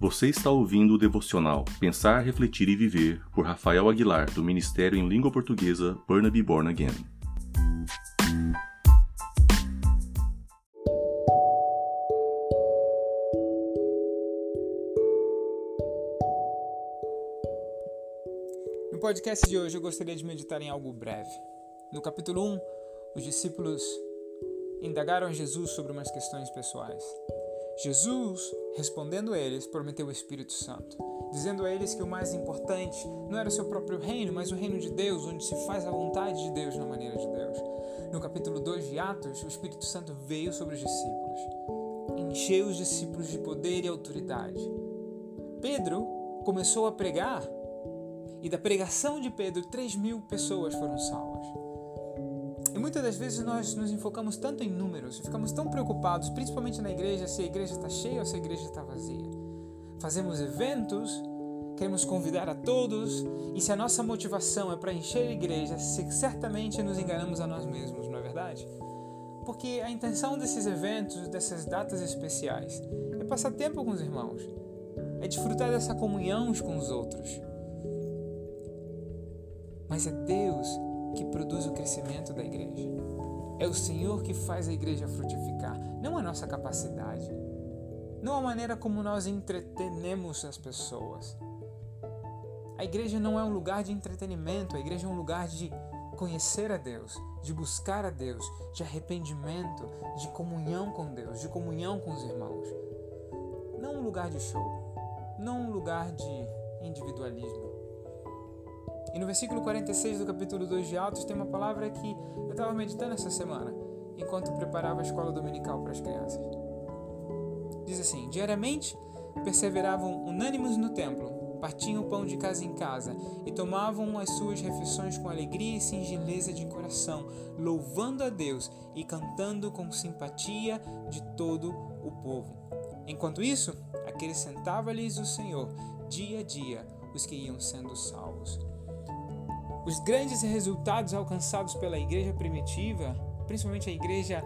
Você está ouvindo o devocional Pensar, Refletir e Viver por Rafael Aguilar, do Ministério em Língua Portuguesa Burnaby Born Again. No podcast de hoje eu gostaria de meditar em algo breve. No capítulo 1, os discípulos indagaram Jesus sobre umas questões pessoais. Jesus, respondendo eles, prometeu o Espírito Santo, dizendo a eles que o mais importante não era o seu próprio reino, mas o reino de Deus, onde se faz a vontade de Deus na maneira de Deus. No capítulo 2 de Atos, o Espírito Santo veio sobre os discípulos, encheu os discípulos de poder e autoridade. Pedro começou a pregar, e da pregação de Pedro, 3 mil pessoas foram salvas. Muitas das vezes nós nos enfocamos tanto em números, ficamos tão preocupados, principalmente na igreja, se a igreja está cheia ou se a igreja está vazia. Fazemos eventos, queremos convidar a todos, e se a nossa motivação é para encher a igreja, certamente nos enganamos a nós mesmos, não é verdade? Porque a intenção desses eventos, dessas datas especiais, é passar tempo com os irmãos, é desfrutar dessa comunhão com os outros. Mas é Deus que produz o crescimento da igreja. É o Senhor que faz a igreja frutificar, não a nossa capacidade, não a maneira como nós entretenemos as pessoas. A igreja não é um lugar de entretenimento, a igreja é um lugar de conhecer a Deus, de buscar a Deus, de arrependimento, de comunhão com Deus, de comunhão com os irmãos. Não um lugar de show, não um lugar de individualismo. E no versículo 46 do capítulo 2 de Atos tem uma palavra que eu estava meditando essa semana, enquanto preparava a escola dominical para as crianças. Diz assim: Diariamente perseveravam unânimes no templo, partiam o pão de casa em casa e tomavam as suas refeições com alegria e singeleza de coração, louvando a Deus e cantando com simpatia de todo o povo. Enquanto isso, acrescentava-lhes o Senhor dia a dia os que iam sendo salvos. Os grandes resultados alcançados pela igreja primitiva, principalmente a igreja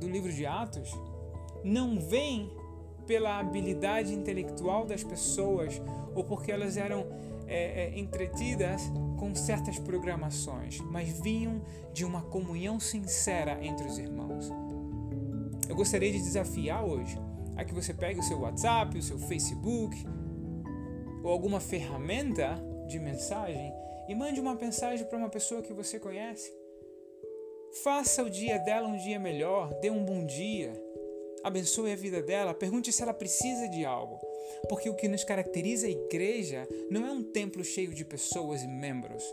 do livro de Atos, não vêm pela habilidade intelectual das pessoas ou porque elas eram é, é, entretidas com certas programações, mas vinham de uma comunhão sincera entre os irmãos. Eu gostaria de desafiar hoje a que você pegue o seu WhatsApp, o seu Facebook ou alguma ferramenta de mensagem e mande uma mensagem para uma pessoa que você conhece. Faça o dia dela um dia melhor, dê um bom dia, abençoe a vida dela, pergunte se ela precisa de algo. Porque o que nos caracteriza a igreja não é um templo cheio de pessoas e membros.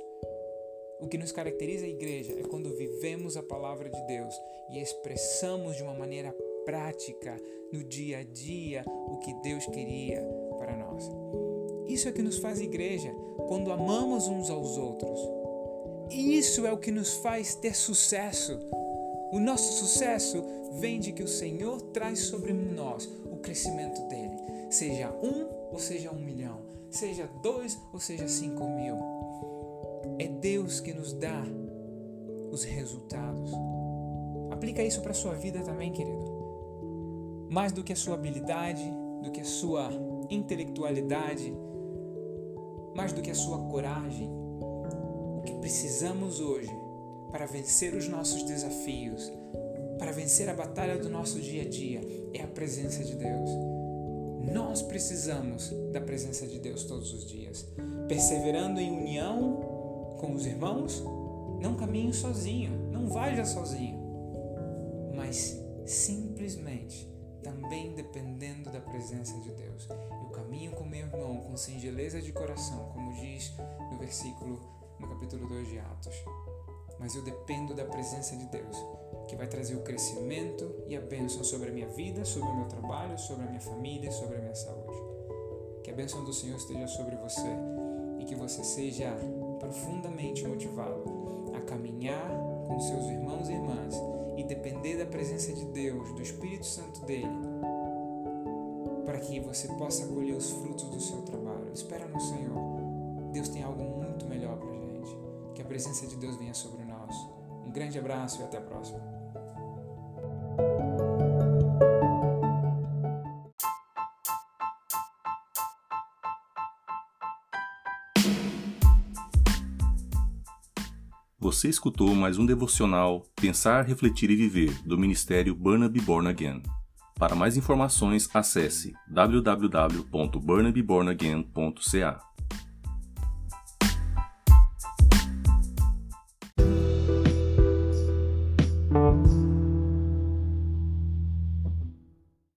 O que nos caracteriza a igreja é quando vivemos a palavra de Deus e expressamos de uma maneira prática, no dia a dia, o que Deus queria para nós. Isso é que nos faz igreja, quando amamos uns aos outros. E isso é o que nos faz ter sucesso. O nosso sucesso vem de que o Senhor traz sobre nós o crescimento dele, seja um ou seja um milhão, seja dois ou seja cinco mil. É Deus que nos dá os resultados. Aplica isso para a sua vida também, querido. Mais do que a sua habilidade, do que a sua intelectualidade, mais do que a sua coragem, o que precisamos hoje para vencer os nossos desafios, para vencer a batalha do nosso dia a dia, é a presença de Deus. Nós precisamos da presença de Deus todos os dias, perseverando em união com os irmãos. Não caminhe sozinho, não vá sozinho, mas simplesmente também dependendo da presença de Deus irmão com singeleza de coração, como diz no versículo no capítulo 2 de Atos. Mas eu dependo da presença de Deus, que vai trazer o crescimento e a bênção sobre a minha vida, sobre o meu trabalho, sobre a minha família, sobre a minha saúde. Que a bênção do Senhor esteja sobre você e que você seja profundamente motivado a caminhar com seus irmãos e irmãs e depender da presença de Deus, do Espírito Santo dele para que você possa colher os frutos do seu trabalho. Espera no Senhor. Deus tem algo muito melhor para gente. Que a presença de Deus venha sobre nós. Um grande abraço e até a próxima. Você escutou mais um devocional Pensar, Refletir e Viver do Ministério Burnaby Born Again. Para mais informações, acesse www.burnabybornagain.ca.